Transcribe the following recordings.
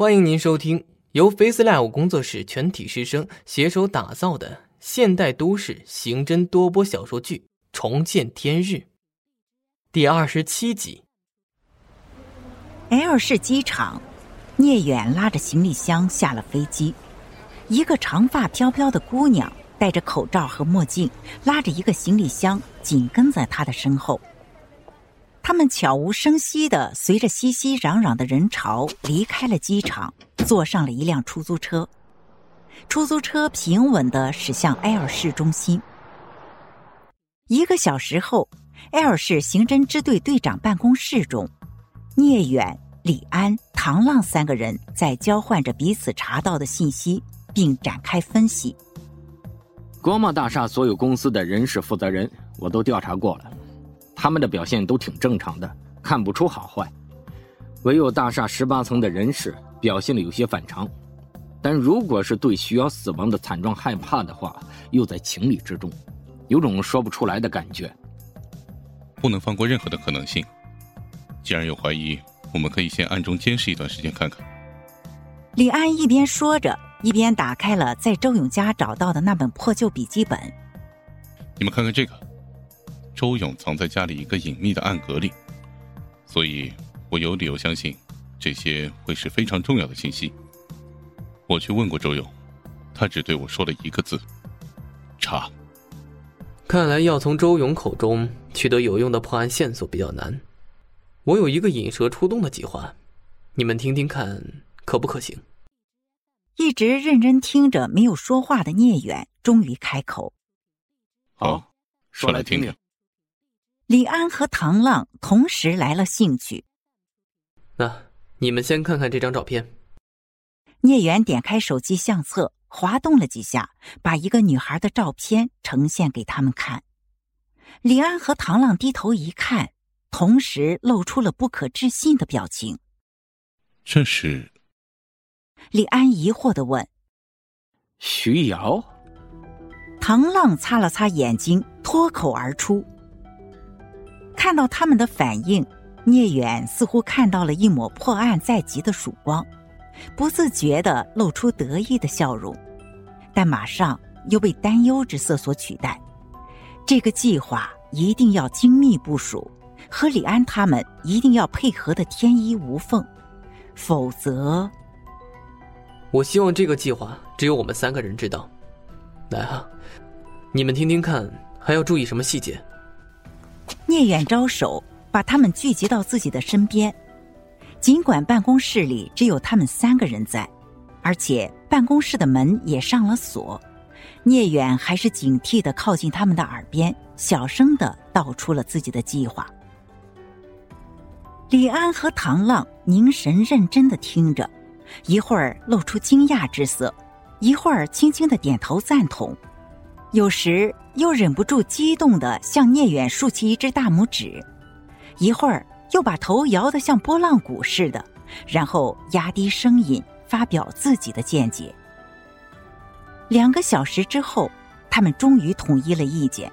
欢迎您收听由 FaceLive 工作室全体师生携手打造的现代都市刑侦多播小说剧《重见天日》第二十七集。L 市机场，聂远拉着行李箱下了飞机。一个长发飘飘的姑娘戴着口罩和墨镜，拉着一个行李箱紧跟在他的身后。他们悄无声息地随着熙熙攘攘的人潮离开了机场，坐上了一辆出租车。出租车平稳地驶向 L 市中心。一个小时后，L 市刑侦支队队长办公室中，聂远、李安、唐浪三个人在交换着彼此查到的信息，并展开分析。国贸大厦所有公司的人事负责人，我都调查过了。他们的表现都挺正常的，看不出好坏。唯有大厦十八层的人士表现的有些反常，但如果是对徐瑶死亡的惨状害怕的话，又在情理之中，有种说不出来的感觉。不能放过任何的可能性。既然有怀疑，我们可以先暗中监视一段时间看看。李安一边说着，一边打开了在周勇家找到的那本破旧笔记本。你们看看这个。周勇藏在家里一个隐秘的暗格里，所以我有理由相信，这些会是非常重要的信息。我去问过周勇，他只对我说了一个字：查。看来要从周勇口中取得有用的破案线索比较难。我有一个引蛇出洞的计划，你们听听看可不可行？一直认真听着没有说话的聂远终于开口：“好，说来听听。”李安和唐浪同时来了兴趣。那你们先看看这张照片。聂远点开手机相册，滑动了几下，把一个女孩的照片呈现给他们看。李安和唐浪低头一看，同时露出了不可置信的表情。这是？李安疑惑的问：“徐瑶？”唐浪擦了擦眼睛，脱口而出。看到他们的反应，聂远似乎看到了一抹破案在即的曙光，不自觉的露出得意的笑容，但马上又被担忧之色所取代。这个计划一定要精密部署，和李安他们一定要配合的天衣无缝，否则……我希望这个计划只有我们三个人知道。来啊，你们听听看，还要注意什么细节？聂远招手，把他们聚集到自己的身边。尽管办公室里只有他们三个人在，而且办公室的门也上了锁，聂远还是警惕的靠近他们的耳边，小声的道出了自己的计划。李安和唐浪凝神认真的听着，一会儿露出惊讶之色，一会儿轻轻的点头赞同。有时又忍不住激动的向聂远竖起一只大拇指，一会儿又把头摇得像拨浪鼓似的，然后压低声音发表自己的见解。两个小时之后，他们终于统一了意见。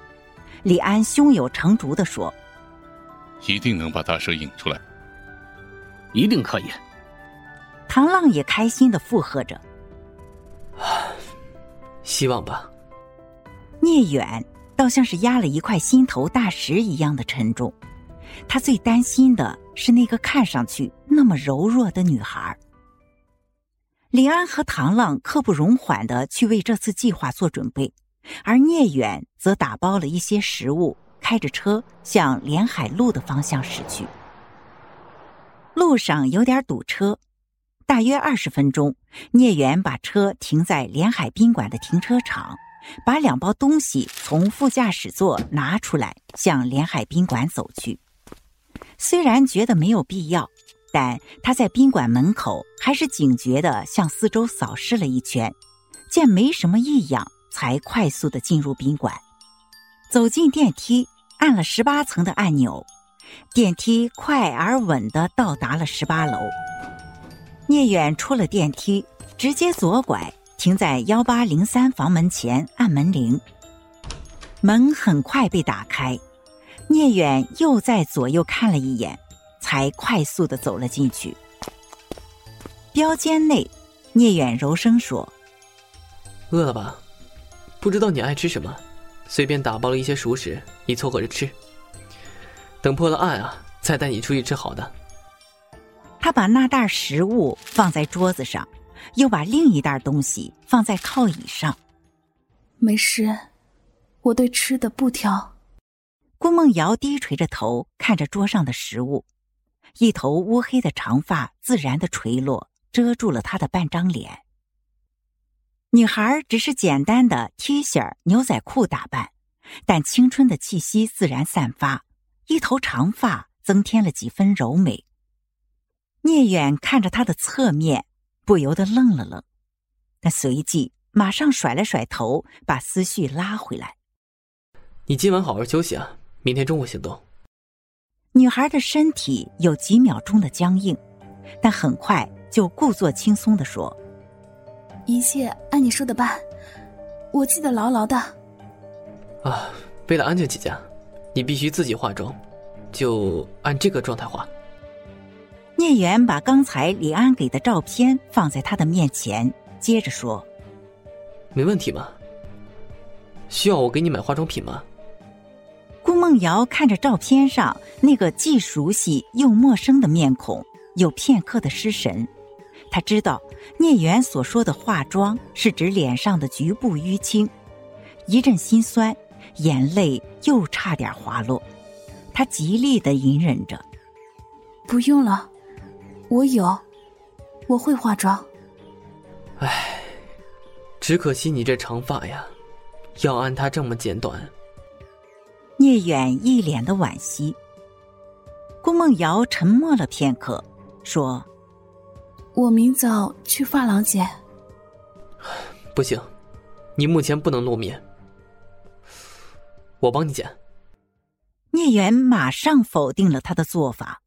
李安胸有成竹的说：“一定能把大蛇引出来，一定可以。”唐浪也开心的附和着：“希望吧。”聂远倒像是压了一块心头大石一样的沉重，他最担心的是那个看上去那么柔弱的女孩。李安和唐浪刻不容缓的去为这次计划做准备，而聂远则打包了一些食物，开着车向连海路的方向驶去。路上有点堵车，大约二十分钟，聂远把车停在连海宾馆的停车场。把两包东西从副驾驶座拿出来，向连海宾馆走去。虽然觉得没有必要，但他在宾馆门口还是警觉地向四周扫视了一圈，见没什么异样，才快速地进入宾馆。走进电梯，按了十八层的按钮，电梯快而稳地到达了十八楼。聂远出了电梯，直接左拐。停在幺八零三房门前按门铃，门很快被打开，聂远又在左右看了一眼，才快速的走了进去。标间内，聂远柔声说：“饿了吧？不知道你爱吃什么，随便打包了一些熟食，你凑合着吃。等破了案啊，再带你出去吃好的。”他把那袋食物放在桌子上，又把另一袋东西放在靠椅上。没事，我对吃的不挑。顾梦瑶低垂着头看着桌上的食物，一头乌黑的长发自然的垂落，遮住了她的半张脸。女孩只是简单的 T 恤、牛仔裤打扮，但青春的气息自然散发，一头长发增添了几分柔美。聂远看着她的侧面，不由得愣了愣，但随即马上甩了甩头，把思绪拉回来。你今晚好好休息啊。明天中午行动。女孩的身体有几秒钟的僵硬，但很快就故作轻松的说：“一切按你说的办，我记得牢牢的。”啊，为了安全起见，你必须自己化妆，就按这个状态化。聂远把刚才李安给的照片放在他的面前，接着说：“没问题吗？需要我给你买化妆品吗？”顾梦瑶看着照片上那个既熟悉又陌生的面孔，有片刻的失神。他知道聂远所说的化妆是指脸上的局部淤青，一阵心酸，眼泪又差点滑落。他极力的隐忍着：“不用了，我有，我会化妆。”唉，只可惜你这长发呀，要按它这么剪短。聂远一脸的惋惜。顾梦瑶沉默了片刻，说：“我明早去发廊剪。”不行，你目前不能露面，我帮你剪。聂远马上否定了他的做法。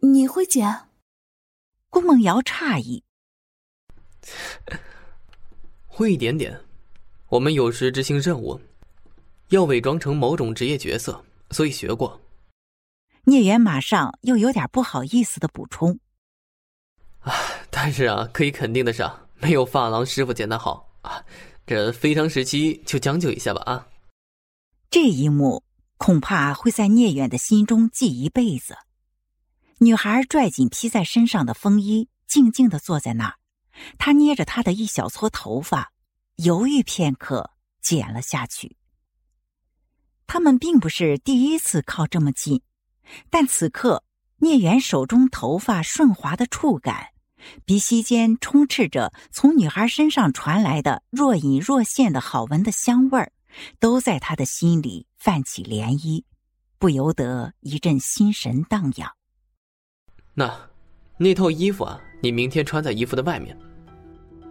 你会剪？顾梦瑶诧异。会一点点，我们有时执行任务。要伪装成某种职业角色，所以学过。聂远马上又有点不好意思的补充：“啊，但是啊，可以肯定的是，没有发廊师傅剪得好啊。这非常时期就将就一下吧啊。”这一幕恐怕会在聂远的心中记一辈子。女孩拽紧披在身上的风衣，静静的坐在那儿。她捏着她的一小撮头发，犹豫片刻，剪了下去。他们并不是第一次靠这么近，但此刻聂远手中头发顺滑的触感，鼻息间充斥着从女孩身上传来的若隐若现的好闻的香味儿，都在他的心里泛起涟漪，不由得一阵心神荡漾。那，那套衣服啊，你明天穿在衣服的外面。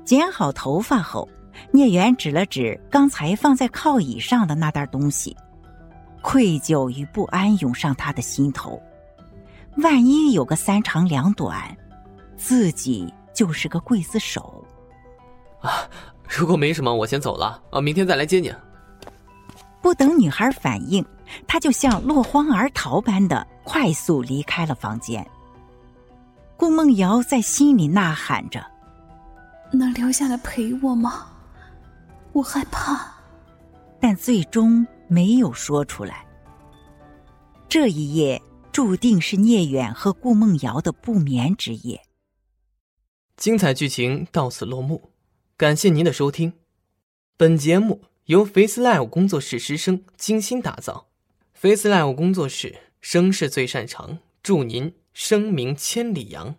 剪好头发后，聂远指了指刚才放在靠椅上的那袋东西。愧疚与不安涌上他的心头，万一有个三长两短，自己就是个刽子手。啊，如果没什么，我先走了啊，明天再来接你。不等女孩反应，他就像落荒而逃般的快速离开了房间。顾梦瑶在心里呐喊着：“能留下来陪我吗？我害怕。”但最终。没有说出来。这一夜注定是聂远和顾梦瑶的不眠之夜。精彩剧情到此落幕，感谢您的收听。本节目由 Face Live 工作室师生精心打造，Face Live 工作室声势最擅长，祝您声名千里扬。